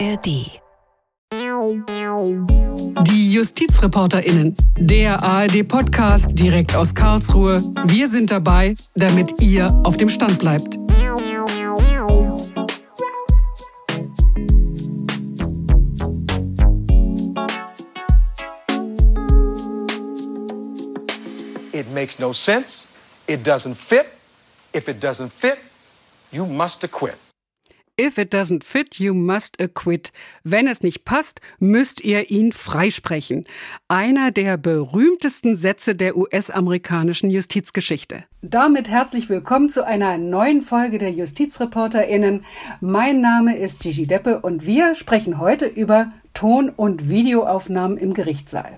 ARD. Die JustizreporterInnen, der ARD-Podcast direkt aus Karlsruhe. Wir sind dabei, damit ihr auf dem Stand bleibt. It makes no sense. It doesn't fit. If it doesn't fit, you must acquit. If it doesn't fit, you must acquit. Wenn es nicht passt, müsst ihr ihn freisprechen. Einer der berühmtesten Sätze der US-amerikanischen Justizgeschichte. Damit herzlich willkommen zu einer neuen Folge der JustizreporterInnen. Mein Name ist Gigi Deppe und wir sprechen heute über Ton- und Videoaufnahmen im Gerichtssaal.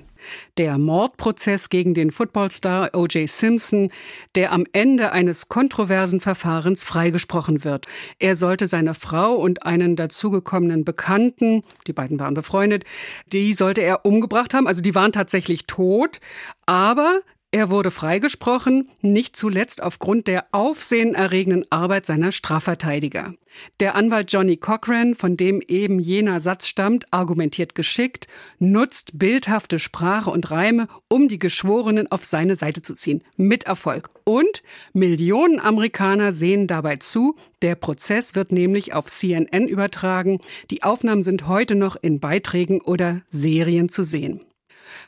Der Mordprozess gegen den Footballstar O.J. Simpson, der am Ende eines kontroversen Verfahrens freigesprochen wird. Er sollte seine Frau und einen dazugekommenen Bekannten, die beiden waren befreundet, die sollte er umgebracht haben. Also die waren tatsächlich tot. Aber er wurde freigesprochen, nicht zuletzt aufgrund der aufsehenerregenden Arbeit seiner Strafverteidiger. Der Anwalt Johnny Cochran, von dem eben jener Satz stammt, argumentiert geschickt, nutzt bildhafte Sprache und Reime, um die Geschworenen auf seine Seite zu ziehen. Mit Erfolg. Und Millionen Amerikaner sehen dabei zu. Der Prozess wird nämlich auf CNN übertragen. Die Aufnahmen sind heute noch in Beiträgen oder Serien zu sehen.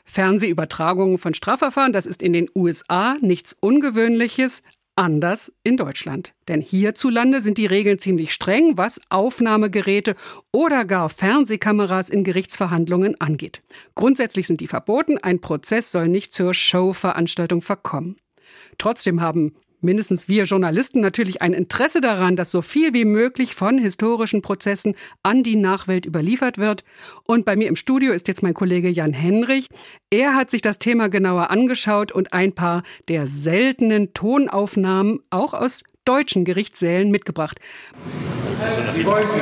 Fernsehübertragungen von Strafverfahren, das ist in den USA nichts Ungewöhnliches, anders in Deutschland. Denn hierzulande sind die Regeln ziemlich streng, was Aufnahmegeräte oder gar Fernsehkameras in Gerichtsverhandlungen angeht. Grundsätzlich sind die verboten, ein Prozess soll nicht zur Showveranstaltung verkommen. Trotzdem haben mindestens wir Journalisten natürlich ein Interesse daran, dass so viel wie möglich von historischen Prozessen an die Nachwelt überliefert wird. Und bei mir im Studio ist jetzt mein Kollege Jan Henrich. Er hat sich das Thema genauer angeschaut und ein paar der seltenen Tonaufnahmen auch aus deutschen Gerichtssälen mitgebracht.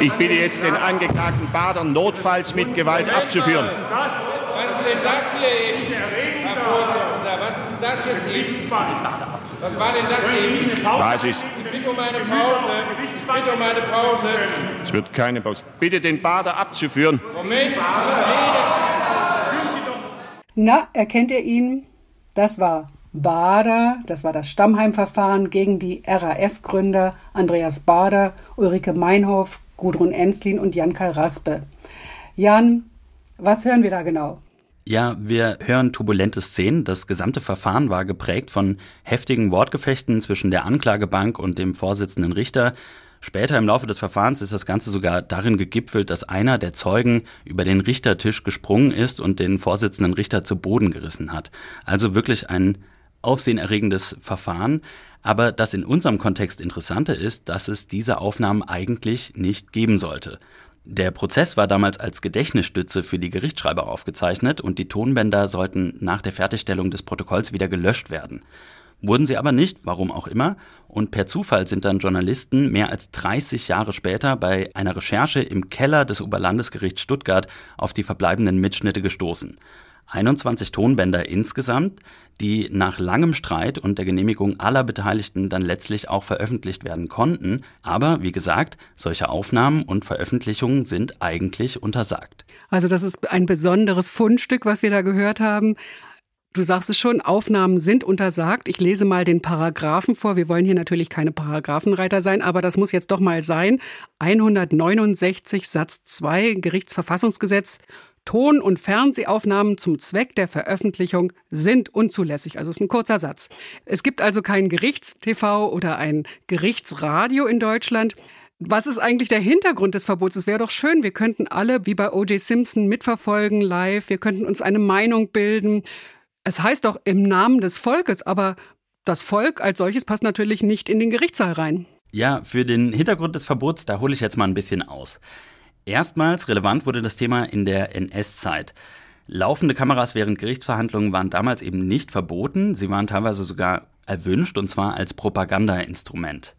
Ich bitte jetzt den Angeklagten Bader notfalls mit Gewalt abzuführen. Was ist denn das hier Herr Vorsitzender? Was ist denn das jetzt? Was war denn das eben? Was ist? Ich bitte um eine Pause. Ich bitte um eine Pause. Es wird keine Pause. Bitte den Bader abzuführen. Moment. Na, erkennt ihr ihn? Das war Bader, das war das Stammheimverfahren gegen die RAF-Gründer Andreas Bader, Ulrike Meinhof, Gudrun Enslin und Jan-Karl Raspe. Jan, was hören wir da genau? Ja, wir hören turbulente Szenen. Das gesamte Verfahren war geprägt von heftigen Wortgefechten zwischen der Anklagebank und dem Vorsitzenden Richter. Später im Laufe des Verfahrens ist das Ganze sogar darin gegipfelt, dass einer der Zeugen über den Richtertisch gesprungen ist und den Vorsitzenden Richter zu Boden gerissen hat. Also wirklich ein aufsehenerregendes Verfahren. Aber das in unserem Kontext Interessante ist, dass es diese Aufnahmen eigentlich nicht geben sollte. Der Prozess war damals als Gedächtnisstütze für die Gerichtsschreiber aufgezeichnet und die Tonbänder sollten nach der Fertigstellung des Protokolls wieder gelöscht werden. Wurden sie aber nicht, warum auch immer, und per Zufall sind dann Journalisten mehr als 30 Jahre später bei einer Recherche im Keller des Oberlandesgerichts Stuttgart auf die verbleibenden Mitschnitte gestoßen. 21 Tonbänder insgesamt, die nach langem Streit und der Genehmigung aller Beteiligten dann letztlich auch veröffentlicht werden konnten. Aber wie gesagt, solche Aufnahmen und Veröffentlichungen sind eigentlich untersagt. Also das ist ein besonderes Fundstück, was wir da gehört haben. Du sagst es schon, Aufnahmen sind untersagt. Ich lese mal den Paragraphen vor. Wir wollen hier natürlich keine Paragraphenreiter sein, aber das muss jetzt doch mal sein. 169 Satz 2 Gerichtsverfassungsgesetz Ton- und Fernsehaufnahmen zum Zweck der Veröffentlichung sind unzulässig. Also ist ein kurzer Satz. Es gibt also kein Gerichtstv oder ein Gerichtsradio in Deutschland. Was ist eigentlich der Hintergrund des Verbots? Es wäre doch schön, wir könnten alle wie bei O.J. Simpson mitverfolgen live, wir könnten uns eine Meinung bilden. Es heißt doch im Namen des Volkes, aber das Volk als solches passt natürlich nicht in den Gerichtssaal rein. Ja, für den Hintergrund des Verbots, da hole ich jetzt mal ein bisschen aus. Erstmals relevant wurde das Thema in der NS-Zeit. Laufende Kameras während Gerichtsverhandlungen waren damals eben nicht verboten, sie waren teilweise sogar erwünscht und zwar als Propagandainstrument.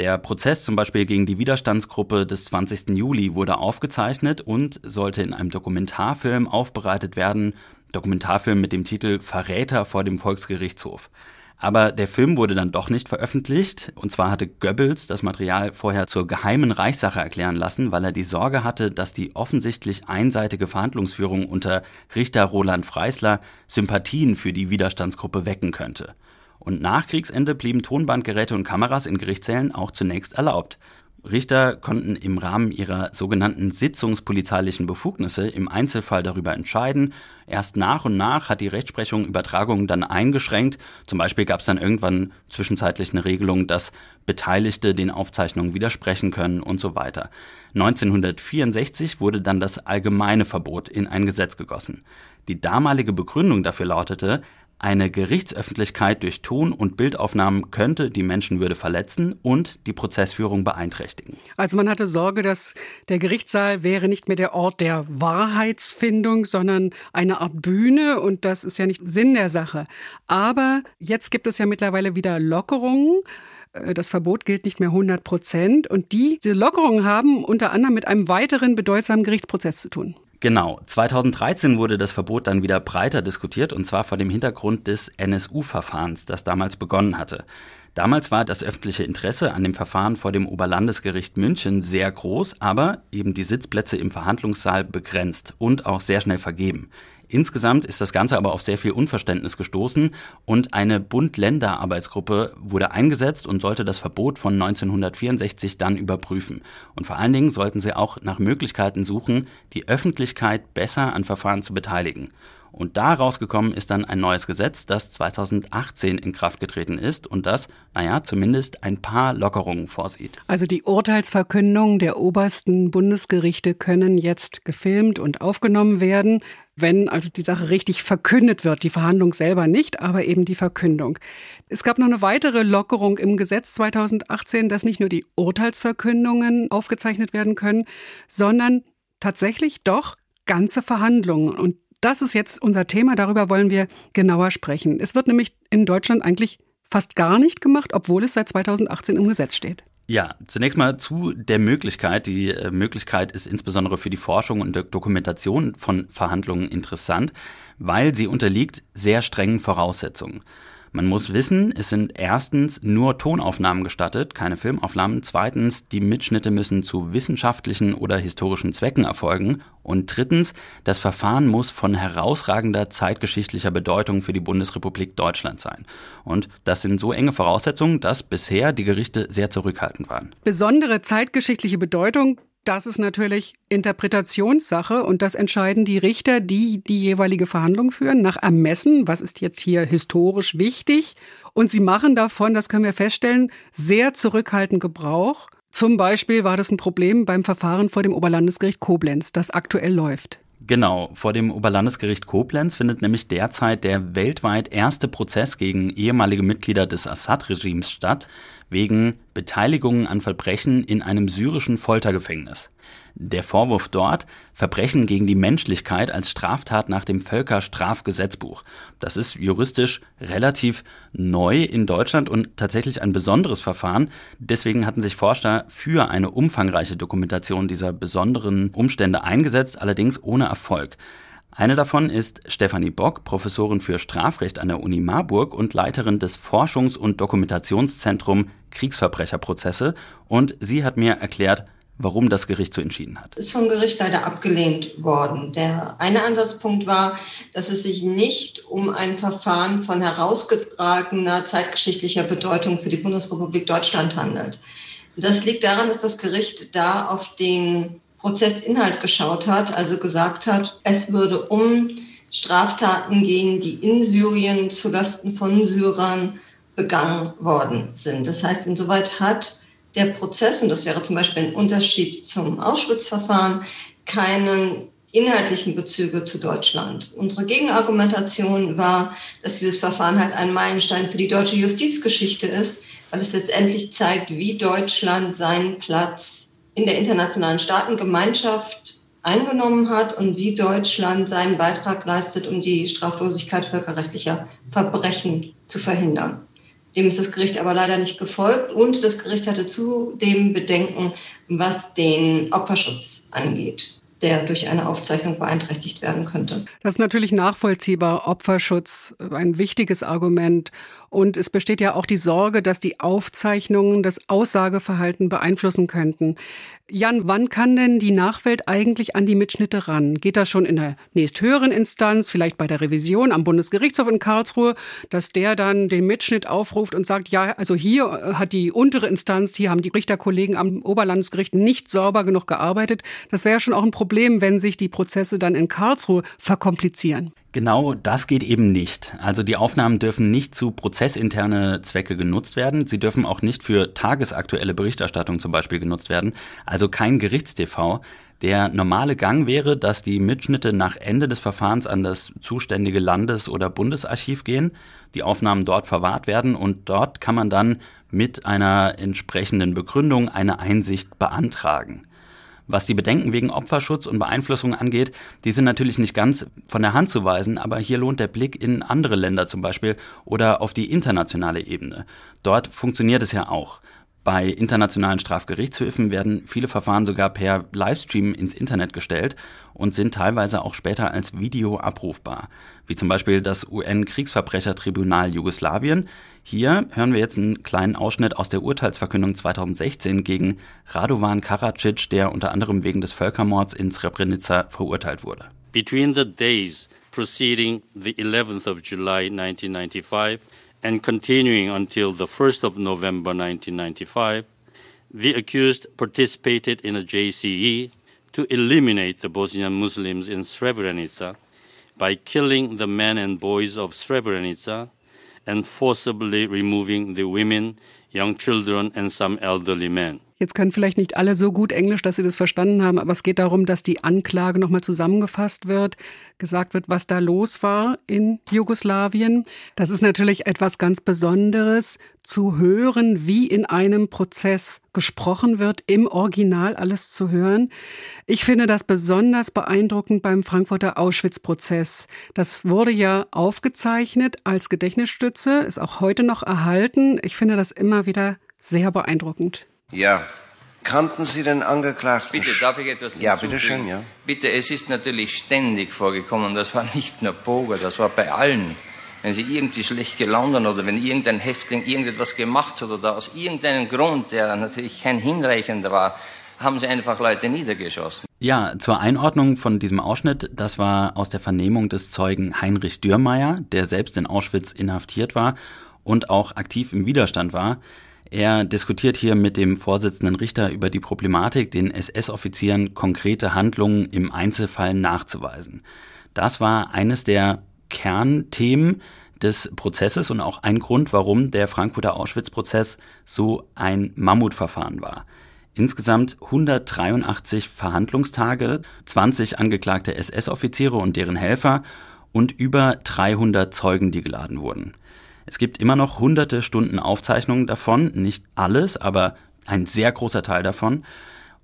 Der Prozess zum Beispiel gegen die Widerstandsgruppe des 20. Juli wurde aufgezeichnet und sollte in einem Dokumentarfilm aufbereitet werden, Dokumentarfilm mit dem Titel Verräter vor dem Volksgerichtshof. Aber der Film wurde dann doch nicht veröffentlicht. Und zwar hatte Goebbels das Material vorher zur geheimen Reichssache erklären lassen, weil er die Sorge hatte, dass die offensichtlich einseitige Verhandlungsführung unter Richter Roland Freisler Sympathien für die Widerstandsgruppe wecken könnte. Und nach Kriegsende blieben Tonbandgeräte und Kameras in Gerichtssälen auch zunächst erlaubt. Richter konnten im Rahmen ihrer sogenannten sitzungspolizeilichen Befugnisse im Einzelfall darüber entscheiden. Erst nach und nach hat die Rechtsprechung Übertragungen dann eingeschränkt. Zum Beispiel gab es dann irgendwann zwischenzeitlich eine Regelung, dass Beteiligte den Aufzeichnungen widersprechen können und so weiter. 1964 wurde dann das allgemeine Verbot in ein Gesetz gegossen. Die damalige Begründung dafür lautete, eine Gerichtsöffentlichkeit durch Ton- und Bildaufnahmen könnte die Menschenwürde verletzen und die Prozessführung beeinträchtigen. Also man hatte Sorge, dass der Gerichtssaal wäre nicht mehr der Ort der Wahrheitsfindung, sondern eine Art Bühne und das ist ja nicht Sinn der Sache. Aber jetzt gibt es ja mittlerweile wieder Lockerungen. Äh, das Verbot gilt nicht mehr 100 Prozent und diese Lockerungen haben unter anderem mit einem weiteren bedeutsamen Gerichtsprozess zu tun. Genau, 2013 wurde das Verbot dann wieder breiter diskutiert und zwar vor dem Hintergrund des NSU-Verfahrens, das damals begonnen hatte. Damals war das öffentliche Interesse an dem Verfahren vor dem Oberlandesgericht München sehr groß, aber eben die Sitzplätze im Verhandlungssaal begrenzt und auch sehr schnell vergeben. Insgesamt ist das Ganze aber auf sehr viel Unverständnis gestoßen und eine Bund-Länder-Arbeitsgruppe wurde eingesetzt und sollte das Verbot von 1964 dann überprüfen. Und vor allen Dingen sollten sie auch nach Möglichkeiten suchen, die Öffentlichkeit besser an Verfahren zu beteiligen. Und da rausgekommen ist dann ein neues Gesetz, das 2018 in Kraft getreten ist und das, naja, zumindest ein paar Lockerungen vorsieht. Also die Urteilsverkündungen der obersten Bundesgerichte können jetzt gefilmt und aufgenommen werden, wenn also die Sache richtig verkündet wird. Die Verhandlung selber nicht, aber eben die Verkündung. Es gab noch eine weitere Lockerung im Gesetz 2018, dass nicht nur die Urteilsverkündungen aufgezeichnet werden können, sondern tatsächlich doch ganze Verhandlungen. Und das ist jetzt unser Thema, darüber wollen wir genauer sprechen. Es wird nämlich in Deutschland eigentlich fast gar nicht gemacht, obwohl es seit 2018 im Gesetz steht. Ja, zunächst mal zu der Möglichkeit. Die äh, Möglichkeit ist insbesondere für die Forschung und Dokumentation von Verhandlungen interessant, weil sie unterliegt sehr strengen Voraussetzungen. Man muss wissen, es sind erstens nur Tonaufnahmen gestattet, keine Filmaufnahmen. Zweitens, die Mitschnitte müssen zu wissenschaftlichen oder historischen Zwecken erfolgen. Und drittens, das Verfahren muss von herausragender zeitgeschichtlicher Bedeutung für die Bundesrepublik Deutschland sein. Und das sind so enge Voraussetzungen, dass bisher die Gerichte sehr zurückhaltend waren. Besondere zeitgeschichtliche Bedeutung das ist natürlich Interpretationssache und das entscheiden die Richter, die die jeweilige Verhandlung führen, nach Ermessen, was ist jetzt hier historisch wichtig. Und sie machen davon, das können wir feststellen, sehr zurückhaltend Gebrauch. Zum Beispiel war das ein Problem beim Verfahren vor dem Oberlandesgericht Koblenz, das aktuell läuft. Genau, vor dem Oberlandesgericht Koblenz findet nämlich derzeit der weltweit erste Prozess gegen ehemalige Mitglieder des Assad-Regimes statt wegen Beteiligung an Verbrechen in einem syrischen Foltergefängnis. Der Vorwurf dort Verbrechen gegen die Menschlichkeit als Straftat nach dem Völkerstrafgesetzbuch. Das ist juristisch relativ neu in Deutschland und tatsächlich ein besonderes Verfahren. Deswegen hatten sich Forscher für eine umfangreiche Dokumentation dieser besonderen Umstände eingesetzt, allerdings ohne Erfolg. Eine davon ist Stefanie Bock, Professorin für Strafrecht an der Uni Marburg und Leiterin des Forschungs- und Dokumentationszentrums Kriegsverbrecherprozesse. Und sie hat mir erklärt, warum das Gericht so entschieden hat. Ist vom Gericht leider abgelehnt worden. Der eine Ansatzpunkt war, dass es sich nicht um ein Verfahren von herausgetragener zeitgeschichtlicher Bedeutung für die Bundesrepublik Deutschland handelt. Das liegt daran, dass das Gericht da auf den Prozessinhalt geschaut hat, also gesagt hat, es würde um Straftaten gehen, die in Syrien zulasten von Syrern begangen worden sind. Das heißt, insoweit hat der Prozess, und das wäre zum Beispiel ein Unterschied zum Auschwitz-Verfahren, keinen inhaltlichen Bezüge zu Deutschland. Unsere Gegenargumentation war, dass dieses Verfahren halt ein Meilenstein für die deutsche Justizgeschichte ist, weil es letztendlich zeigt, wie Deutschland seinen Platz in der internationalen Staatengemeinschaft eingenommen hat und wie Deutschland seinen Beitrag leistet, um die Straflosigkeit völkerrechtlicher Verbrechen zu verhindern. Dem ist das Gericht aber leider nicht gefolgt und das Gericht hatte zudem Bedenken, was den Opferschutz angeht. Der durch eine Aufzeichnung beeinträchtigt werden könnte. Das ist natürlich nachvollziehbar. Opferschutz, ein wichtiges Argument. Und es besteht ja auch die Sorge, dass die Aufzeichnungen das Aussageverhalten beeinflussen könnten. Jan, wann kann denn die Nachwelt eigentlich an die Mitschnitte ran? Geht das schon in der nächsthöheren Instanz, vielleicht bei der Revision am Bundesgerichtshof in Karlsruhe, dass der dann den Mitschnitt aufruft und sagt, ja, also hier hat die untere Instanz, hier haben die Richterkollegen am Oberlandesgericht nicht sauber genug gearbeitet. Das wäre schon auch ein Problem, wenn sich die Prozesse dann in Karlsruhe verkomplizieren. Genau das geht eben nicht. Also die Aufnahmen dürfen nicht zu prozessinterne Zwecke genutzt werden. Sie dürfen auch nicht für tagesaktuelle Berichterstattung zum Beispiel genutzt werden. Also kein Gerichtstv. Der normale Gang wäre, dass die Mitschnitte nach Ende des Verfahrens an das zuständige Landes- oder Bundesarchiv gehen, die Aufnahmen dort verwahrt werden und dort kann man dann mit einer entsprechenden Begründung eine Einsicht beantragen. Was die Bedenken wegen Opferschutz und Beeinflussung angeht, die sind natürlich nicht ganz von der Hand zu weisen, aber hier lohnt der Blick in andere Länder zum Beispiel oder auf die internationale Ebene. Dort funktioniert es ja auch. Bei internationalen Strafgerichtshöfen werden viele Verfahren sogar per Livestream ins Internet gestellt und sind teilweise auch später als Video abrufbar, wie zum Beispiel das UN-Kriegsverbrechertribunal Jugoslawien. Hier hören wir jetzt einen kleinen Ausschnitt aus der Urteilsverkündung 2016 gegen Radovan Karadzic, der unter anderem wegen des Völkermords in Srebrenica verurteilt wurde. Between the days preceding the 11th of July 1995 and continuing until the 1st of November 1995, the accused participated in a JCE to eliminate the Bosnian Muslims in Srebrenica by killing the men and boys of Srebrenica and forcibly removing the women, young children, and some elderly men. Jetzt können vielleicht nicht alle so gut Englisch, dass sie das verstanden haben, aber es geht darum, dass die Anklage nochmal zusammengefasst wird, gesagt wird, was da los war in Jugoslawien. Das ist natürlich etwas ganz Besonderes, zu hören, wie in einem Prozess gesprochen wird, im Original alles zu hören. Ich finde das besonders beeindruckend beim Frankfurter Auschwitz-Prozess. Das wurde ja aufgezeichnet als Gedächtnisstütze, ist auch heute noch erhalten. Ich finde das immer wieder sehr beeindruckend. Ja. Kannten Sie den Angeklagten? Bitte, darf ich etwas Ja, bitte schön, ja. Bitte, es ist natürlich ständig vorgekommen, das war nicht nur Boger, das war bei allen. Wenn Sie irgendwie schlecht gelaunt waren oder wenn irgendein Häftling irgendetwas gemacht hat oder aus irgendeinem Grund, der natürlich kein hinreichender war, haben Sie einfach Leute niedergeschossen. Ja, zur Einordnung von diesem Ausschnitt, das war aus der Vernehmung des Zeugen Heinrich Dürrmeier, der selbst in Auschwitz inhaftiert war und auch aktiv im Widerstand war. Er diskutiert hier mit dem Vorsitzenden Richter über die Problematik, den SS-Offizieren konkrete Handlungen im Einzelfall nachzuweisen. Das war eines der Kernthemen des Prozesses und auch ein Grund, warum der Frankfurter Auschwitz-Prozess so ein Mammutverfahren war. Insgesamt 183 Verhandlungstage, 20 angeklagte SS-Offiziere und deren Helfer und über 300 Zeugen, die geladen wurden. Es gibt immer noch hunderte Stunden Aufzeichnungen davon, nicht alles, aber ein sehr großer Teil davon.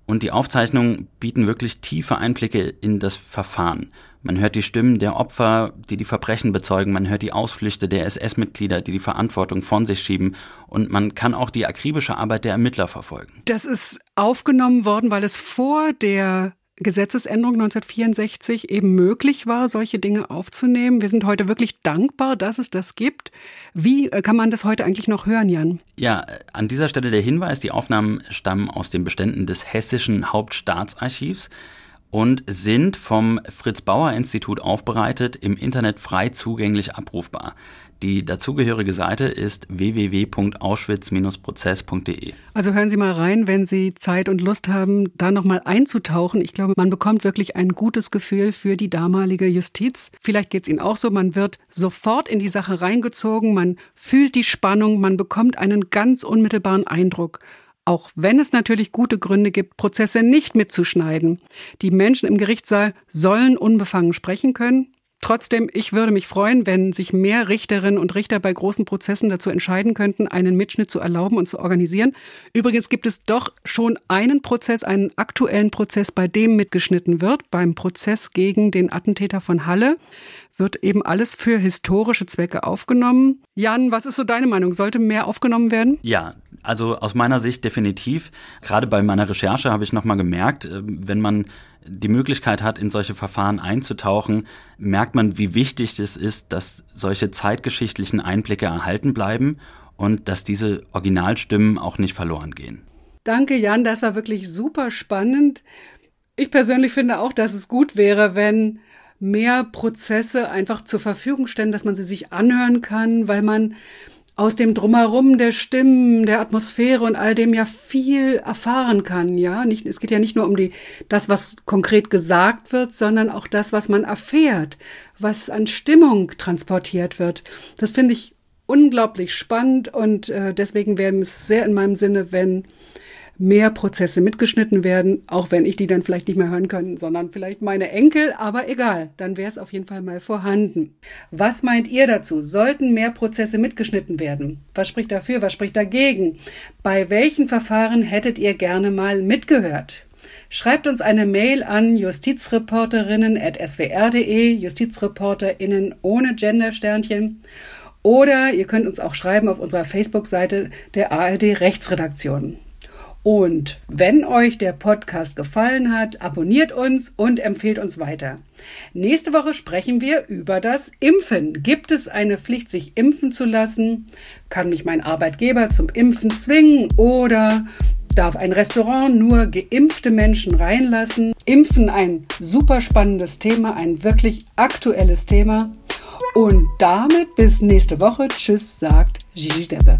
Und die Aufzeichnungen bieten wirklich tiefe Einblicke in das Verfahren. Man hört die Stimmen der Opfer, die die Verbrechen bezeugen, man hört die Ausflüchte der SS-Mitglieder, die die Verantwortung von sich schieben und man kann auch die akribische Arbeit der Ermittler verfolgen. Das ist aufgenommen worden, weil es vor der Gesetzesänderung 1964 eben möglich war, solche Dinge aufzunehmen. Wir sind heute wirklich dankbar, dass es das gibt. Wie äh, kann man das heute eigentlich noch hören, Jan? Ja, an dieser Stelle der Hinweis, die Aufnahmen stammen aus den Beständen des Hessischen Hauptstaatsarchivs und sind vom Fritz Bauer Institut aufbereitet, im Internet frei zugänglich abrufbar. Die dazugehörige Seite ist www.auschwitz-prozess.de. Also hören Sie mal rein, wenn Sie Zeit und Lust haben, da nochmal einzutauchen. Ich glaube, man bekommt wirklich ein gutes Gefühl für die damalige Justiz. Vielleicht geht es Ihnen auch so, man wird sofort in die Sache reingezogen, man fühlt die Spannung, man bekommt einen ganz unmittelbaren Eindruck. Auch wenn es natürlich gute Gründe gibt, Prozesse nicht mitzuschneiden. Die Menschen im Gerichtssaal sollen unbefangen sprechen können. Trotzdem, ich würde mich freuen, wenn sich mehr Richterinnen und Richter bei großen Prozessen dazu entscheiden könnten, einen Mitschnitt zu erlauben und zu organisieren. Übrigens gibt es doch schon einen Prozess, einen aktuellen Prozess, bei dem mitgeschnitten wird. Beim Prozess gegen den Attentäter von Halle wird eben alles für historische Zwecke aufgenommen. Jan, was ist so deine Meinung? Sollte mehr aufgenommen werden? Ja, Also aus meiner Sicht definitiv. Gerade bei meiner Recherche habe ich nochmal gemerkt, äh, wenn man die Möglichkeit hat, in solche Verfahren einzutauchen, merkt man, wie wichtig es ist, dass solche zeitgeschichtlichen Einblicke erhalten bleiben und dass diese Originalstimmen auch nicht verloren gehen. Danke, Jan, das war wirklich super spannend. Ich persönlich finde auch, dass es gut wäre, wenn mehr Prozesse einfach zur Verfügung stellen, dass man sie sich anhören kann, weil man aus dem Drumherum der Stimmen, der Atmosphäre und all dem ja viel erfahren kann, ja. Nicht, es geht ja nicht nur um die, das, was konkret gesagt wird, sondern auch das, was man erfährt, was an Stimmung transportiert wird. Das finde ich unglaublich spannend und äh, deswegen wäre es sehr in meinem Sinne, wenn mehr Prozesse mitgeschnitten werden, auch wenn ich die dann vielleicht nicht mehr hören kann, sondern vielleicht meine Enkel, aber egal, dann wäre es auf jeden Fall mal vorhanden. Was meint ihr dazu? Sollten mehr Prozesse mitgeschnitten werden? Was spricht dafür, was spricht dagegen? Bei welchen Verfahren hättet ihr gerne mal mitgehört? Schreibt uns eine Mail an justizreporterinnen.swr.de, Justizreporterinnen ohne Gendersternchen. Oder ihr könnt uns auch schreiben auf unserer Facebook-Seite der ARD Rechtsredaktion. Und wenn euch der Podcast gefallen hat, abonniert uns und empfehlt uns weiter. Nächste Woche sprechen wir über das Impfen. Gibt es eine Pflicht, sich impfen zu lassen? Kann mich mein Arbeitgeber zum Impfen zwingen oder darf ein Restaurant nur geimpfte Menschen reinlassen? Impfen ein super spannendes Thema, ein wirklich aktuelles Thema. Und damit bis nächste Woche. Tschüss, sagt Gigi Deppe.